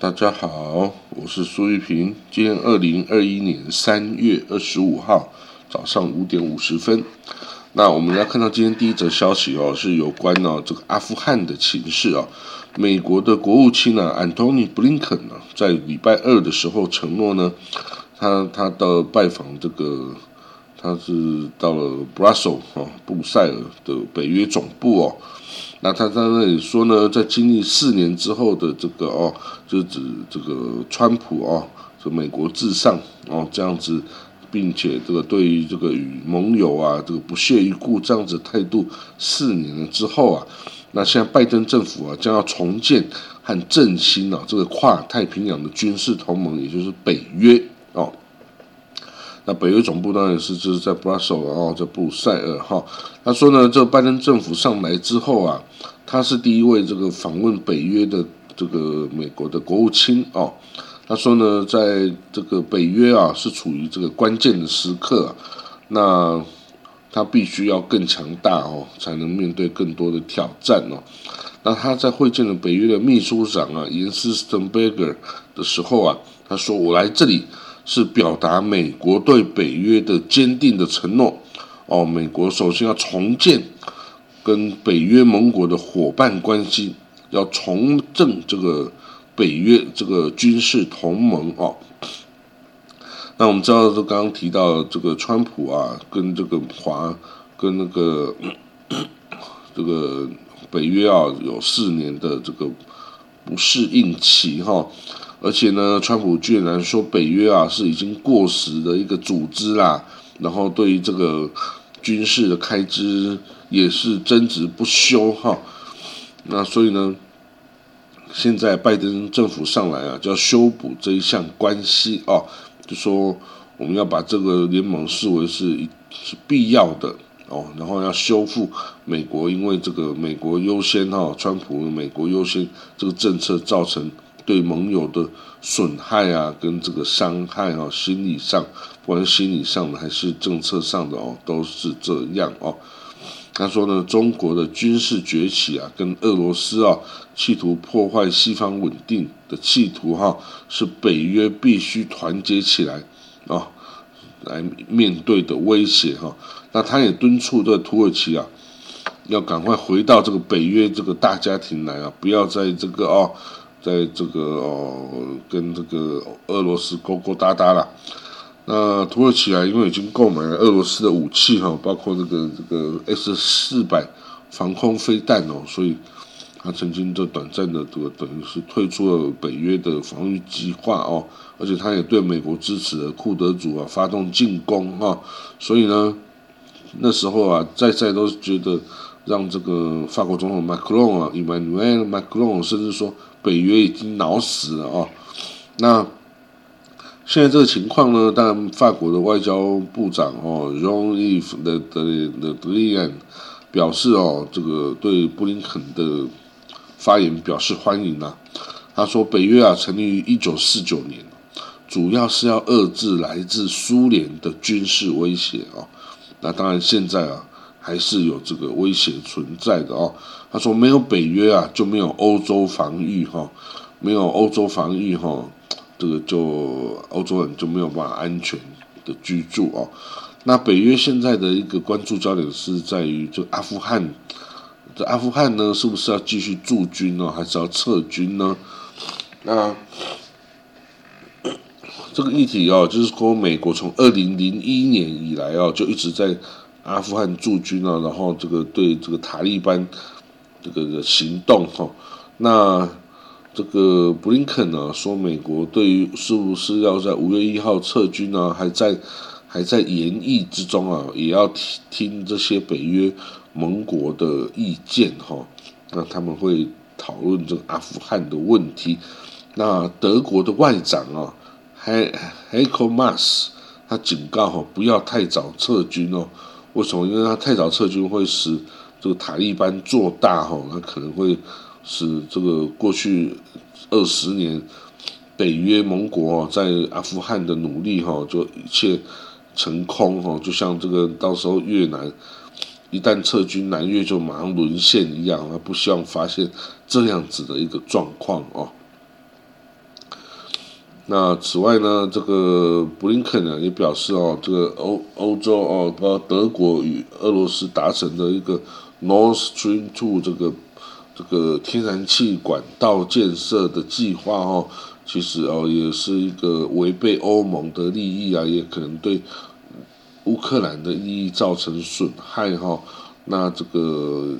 大家好，我是苏玉平。今天二零二一年三月二十五号早上五点五十分。那我们来看到今天第一则消息哦，是有关呢这个阿富汗的情势啊。美国的国务卿呢，安东尼布林肯呢，在礼拜二的时候承诺呢，他他到拜访这个，他是到了布拉索啊布塞尔的北约总部哦。那他在那里说呢，在经历四年之后的这个哦，就指这个川普哦，这美国至上哦这样子，并且这个对于这个与盟友啊这个不屑一顾这样子态度，四年了之后啊，那现在拜登政府啊将要重建和振兴啊这个跨太平洋的军事同盟，也就是北约哦。那北约总部当然是就是在布拉索然后在布鲁塞尔哈。他说呢，这拜登政府上来之后啊。他是第一位这个访问北约的这个美国的国务卿哦。他说呢，在这个北约啊是处于这个关键的时刻，那他必须要更强大哦，才能面对更多的挑战哦。那他在会见了北约的秘书长啊，严斯滕贝格的时候啊，他说：“我来这里是表达美国对北约的坚定的承诺哦。美国首先要重建。”跟北约盟国的伙伴关系，要重振这个北约这个军事同盟哦。那我们知道，就刚刚提到这个川普啊，跟这个华跟那个 这个北约啊，有四年的这个不适应期哈。而且呢，川普居然说北约啊是已经过时的一个组织啦，然后对于这个军事的开支。也是争执不休哈，那所以呢，现在拜登政府上来啊，就要修补这一项关系哦，就说我们要把这个联盟视为是是必要的哦，然后要修复美国因为这个美国优先哈，川普美国优先这个政策造成对盟友的损害啊，跟这个伤害啊，心理上不管是心理上的还是政策上的哦，都是这样哦。他说呢，中国的军事崛起啊，跟俄罗斯啊企图破坏西方稳定的企图哈，是北约必须团结起来啊，来面对的威胁哈。那他也敦促这土耳其啊，要赶快回到这个北约这个大家庭来啊，不要在这个哦，在这个哦跟这个俄罗斯勾勾搭搭了。那土耳其啊，因为已经购买了俄罗斯的武器哈，包括这个这个 S 四百防空飞弹哦，所以他曾经就短暂的这个等于是退出了北约的防御计划哦，而且他也对美国支持的库德族啊发动进攻哈，所以呢，那时候啊，在在都觉得让这个法国总统马克龙啊，Emmanuel Macron 甚至说北约已经恼死了啊，那。现在这个情况呢，当然法国的外交部长哦，Jean-Yves 的的的德利安表示哦，这个对布林肯的发言表示欢迎啊。他说，北约啊成立于一九四九年，主要是要遏制来自苏联的军事威胁哦。那当然现在啊还是有这个威胁存在的哦。他说，没有北约啊就没有欧洲防御哈，没有欧洲防御哈。这个就欧洲人就没有办法安全的居住哦。那北约现在的一个关注焦点是在于，就阿富汗，这阿富汗呢，是不是要继续驻军呢，还是要撤军呢？那这个议题哦，就是说美国从二零零一年以来哦，就一直在阿富汗驻军啊，然后这个对这个塔利班这个行动哈，那。这个布林肯呢说，美国对于是不是要在五月一号撤军呢，还在还在研议之中啊，也要听听这些北约盟国的意见哈。那他们会讨论这个阿富汗的问题。那德国的外长啊，He Heiko Maas，他警告哈，不要太早撤军哦。为什么？因为他太早撤军会使这个塔利班做大哈，那可能会。使这个过去二十年北约盟国在阿富汗的努力哈，就一切成空哈，就像这个到时候越南一旦撤军，南越就马上沦陷一样，他不希望发现这样子的一个状况哦。那此外呢，这个布林肯呢也表示哦，这个欧欧洲哦，包括德国与俄罗斯达成的一个 Nord Stream Two 这个这个天然气管道建设的计划哦，其实哦也是一个违背欧盟的利益啊，也可能对乌克兰的利益造成损害哈。那这个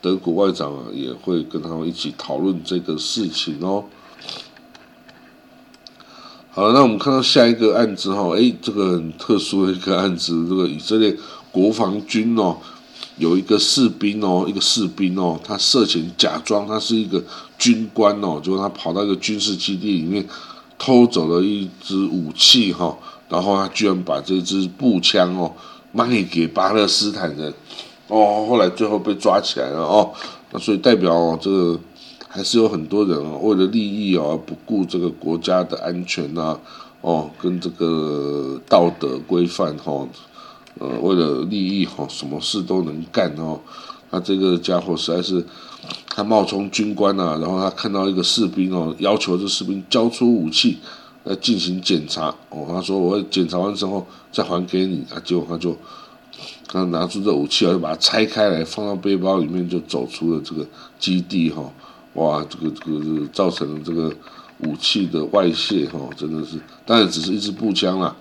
德国外长啊也会跟他们一起讨论这个事情哦。好，那我们看到下一个案子哈，哎，这个很特殊的一个案子，这个以色列国防军哦，有一个士兵哦，一个士兵哦，他涉嫌假装他是一个军官哦，就他跑到一个军事基地里面偷走了一支武器哈，然后他居然把这支步枪哦卖给巴勒斯坦人哦，后来最后被抓起来了哦，那所以代表这个。还是有很多人啊，为了利益哦而不顾这个国家的安全呐，哦，跟这个道德规范哈，呃，为了利益哈，什么事都能干哦。那这个家伙实在是，他冒充军官呐，然后他看到一个士兵哦，要求这士兵交出武器来进行检查哦。他说我检查完之后再还给你啊，结果他就他拿出这武器啊，就把它拆开来放到背包里面，就走出了这个基地哈。哇，这个这个造成了这个武器的外泄哈，真的是，当然只是一支步枪啦，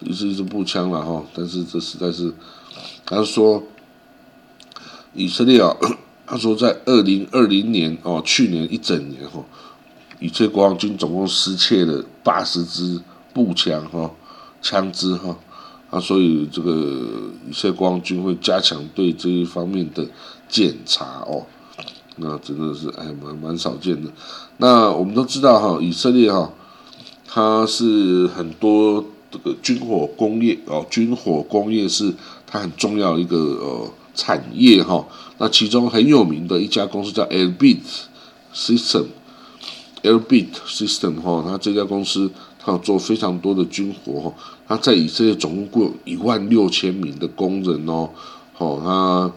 一支一支步枪了哈，但是这实在是，他说以色列啊，他说在二零二零年哦，去年一整年哈，以色列国防军总共失窃了八十支步枪哈，枪支哈，啊，所以这个以色列国防军会加强对这一方面的检查哦。那真的是哎，蛮蛮少见的。那我们都知道哈，以色列哈，它是很多这个军火工业哦，军火工业是它很重要一个呃产业哈。那其中很有名的一家公司叫 Elbit System，Elbit System 哈，它这家公司它有做非常多的军火哈。它在以色列总共有一万六千名的工人哦，好，它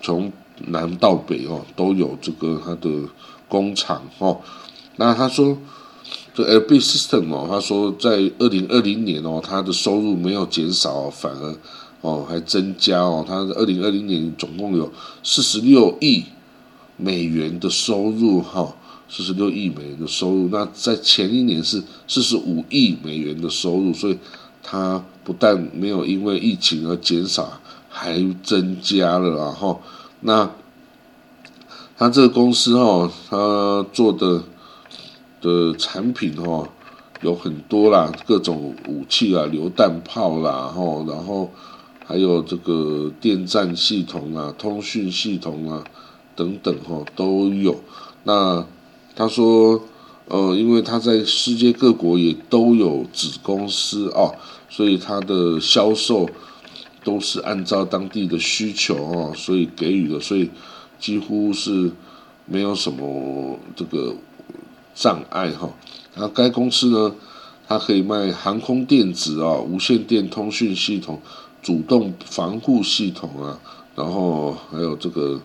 从南到北哦，都有这个它的工厂哦。那他说，这 LB System 哦，他说在二零二零年哦，它的收入没有减少，反而哦还增加哦。它二零二零年总共有四十六亿美元的收入哈，四十六亿美元的收入。那在前一年是四十五亿美元的收入，所以它不但没有因为疫情而减少，还增加了然后。那他这个公司哈，他做的的产品哈有很多啦，各种武器啊，榴弹炮啦，哈，然后还有这个电站系统啊、通讯系统啊等等哈都有。那他说，呃，因为他在世界各国也都有子公司啊，所以他的销售。都是按照当地的需求哦，所以给予的，所以几乎是没有什么这个障碍哈。然后该公司呢，它可以卖航空电子啊、无线电通讯系统、主动防护系统啊，然后还有这个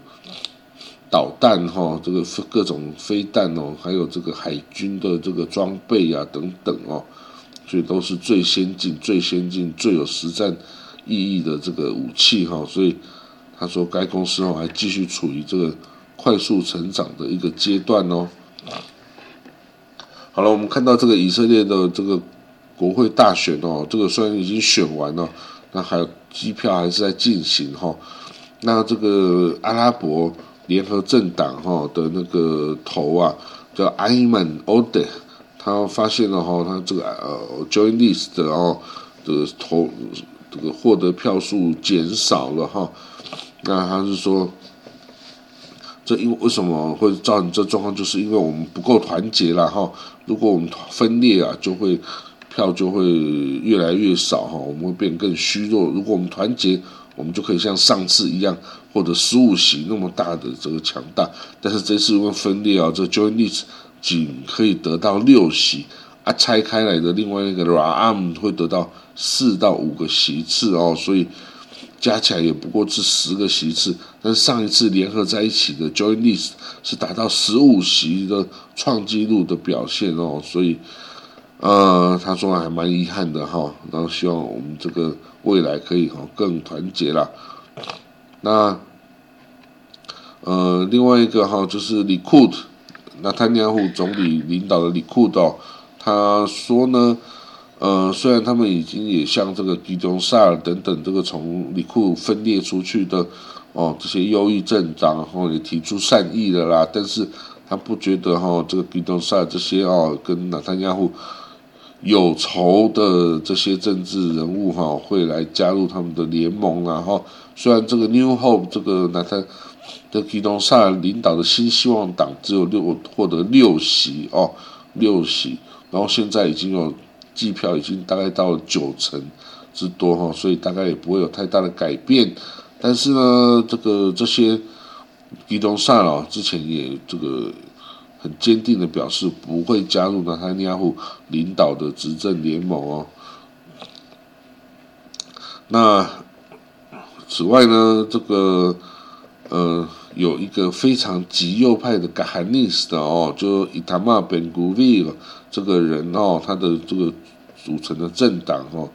导弹哈，这个各种飞弹哦，还有这个海军的这个装备啊等等哦，所以都是最先进、最先进、最有实战。意义的这个武器哈，所以他说该公司哦还继续处于这个快速成长的一个阶段哦。好了，我们看到这个以色列的这个国会大选哦，这个虽然已经选完了，那还有机票还是在进行哈。那这个阿拉伯联合政党哈的那个头啊，叫埃曼欧德，他发现了哈，他这个呃 join list 哦的头。获得票数减少了哈，那他是说，这因为为什么会造成这状况？就是因为我们不够团结了哈。如果我们分裂啊，就会票就会越来越少哈，我们会变更虚弱。如果我们团结，我们就可以像上次一样获得十五席那么大的这个强大。但是这次因为分裂啊，这 Join List 仅可以得到六席。啊，拆开来的另外一个 Ram 会得到四到五个席次哦，所以加起来也不过是十个席次。但是上一次联合在一起的 Join List 是达到十五席的创纪录的表现哦，所以呃，他说还蛮遗憾的哈，然后希望我们这个未来可以哈更团结啦。那呃，另外一个哈就是里库特，那他尼亚总理领导的里库特，他说呢，呃，虽然他们已经也向这个吉东萨尔等等这个从里库分裂出去的哦这些忧郁政党，然后也提出善意的啦，但是他不觉得哈这个吉东萨尔这些哦跟纳坦亚胡。有仇的这些政治人物哈会来加入他们的联盟，然后虽然这个 New Hope 这个那他的基东萨尔领导的新希望党只有六获得六席哦六席，然后现在已经有计票已经大概到九成之多哈，所以大概也不会有太大的改变。但是呢，这个这些基东萨哦之前也这个。很坚定的表示不会加入纳坦尼亚胡领导的执政联盟哦。那此外呢，这个呃有一个非常极右派的卡尼斯的哦，就伊塔马本古维这个人哦，他的这个组成的政党哦，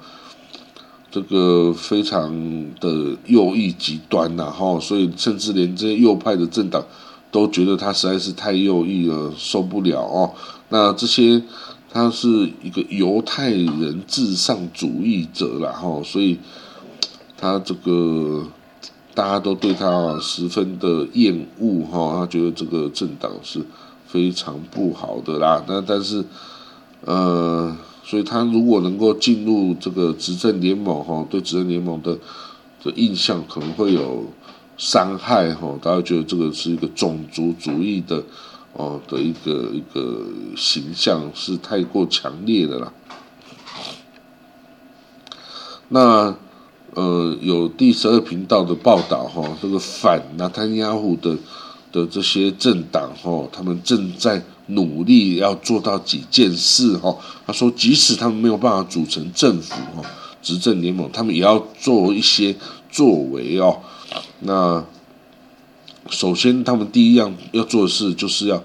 这个非常的右翼极端呐哈，所以甚至连这些右派的政党。都觉得他实在是太右翼了，受不了哦。那这些他是一个犹太人至上主义者啦，哈，所以他这个大家都对他十分的厌恶哈。他觉得这个政党是非常不好的啦。那但是呃，所以他如果能够进入这个执政联盟哈，对执政联盟的的印象可能会有。伤害哈，大家觉得这个是一个种族主义的哦的一个一个形象是太过强烈的啦。那呃有第十二频道的报道哈，这个反纳坦雅胡的的这些政党哈，他们正在努力要做到几件事哈。他说，即使他们没有办法组成政府哈，执政联盟，他们也要做一些作为哦。那首先，他们第一样要做的事，就是要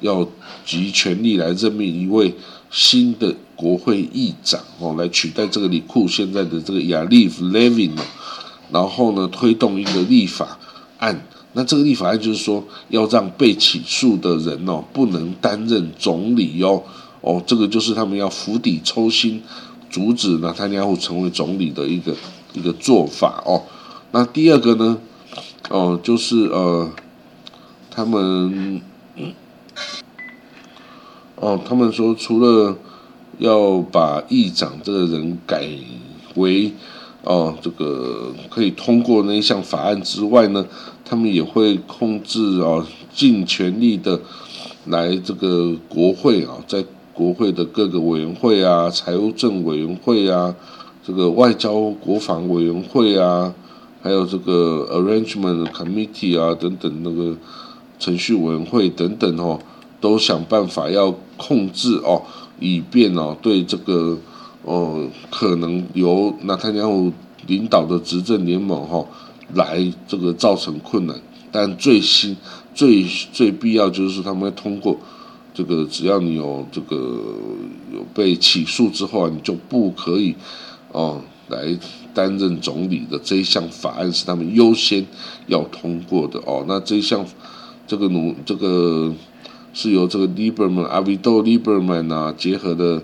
要集全力来任命一位新的国会议长哦，来取代这个里库现在的这个亚利夫 Levin 哦，然后呢，推动一个立法案。那这个立法案就是说，要让被起诉的人哦，不能担任总理哦。哦，这个就是他们要釜底抽薪，阻止纳坦尼亚胡成为总理的一个一个做法哦。那第二个呢？哦，就是呃，他们，哦，他们说除了要把议长这个人改为哦这个可以通过那一项法案之外呢，他们也会控制啊，尽全力的来这个国会啊，在国会的各个委员会啊，财务政委员会啊，这个外交国防委员会啊。还有这个 arrangement committee 啊，等等那个程序委员会等等哦，都想办法要控制哦，以便哦对这个哦可能由纳坦尼亚领导的执政联盟哈来这个造成困难。但最新最最必要就是他们通过这个，只要你有这个有被起诉之后啊，你就不可以哦来。担任总理的这一项法案是他们优先要通过的哦。那这一项这个努这个是由这个 Liberman 阿维多 Lieberman 啊结合的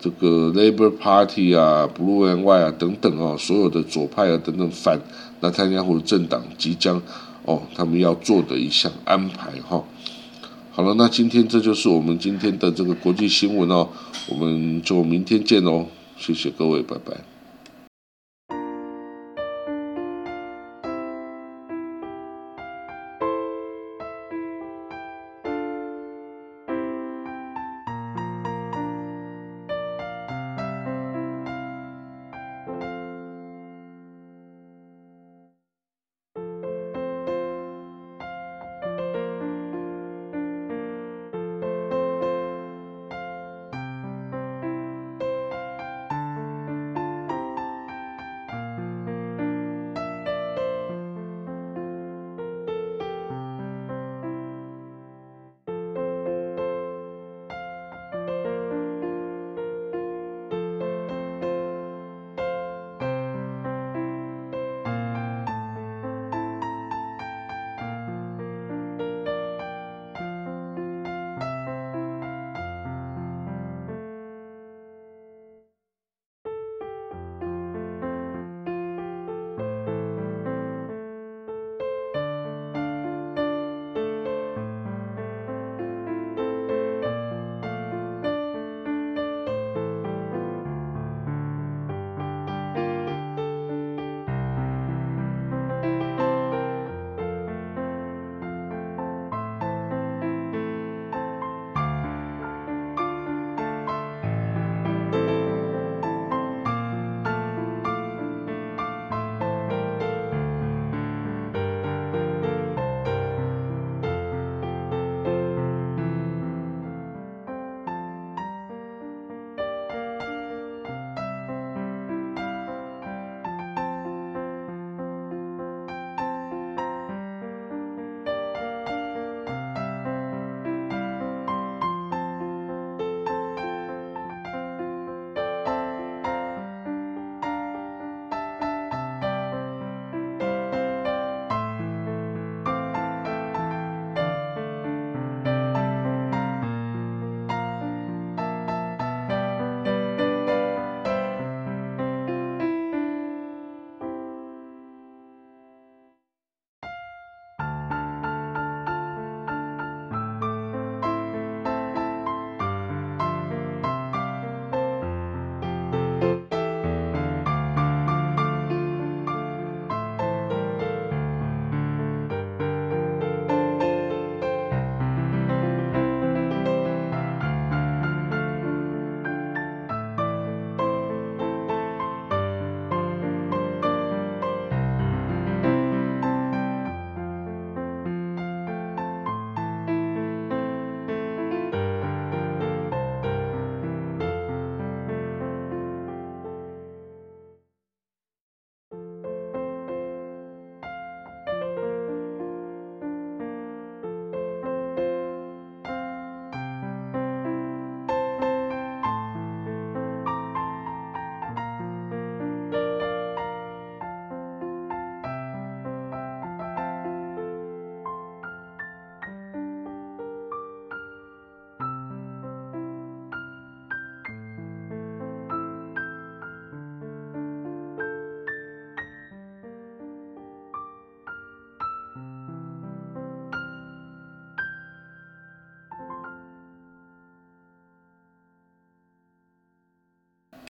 这个 Labour Party 啊 Blue and White 啊等等哦，所有的左派啊等等反那参加或者政党即将哦他们要做的一项安排哈。好了，那今天这就是我们今天的这个国际新闻哦，我们就明天见哦，谢谢各位，拜拜。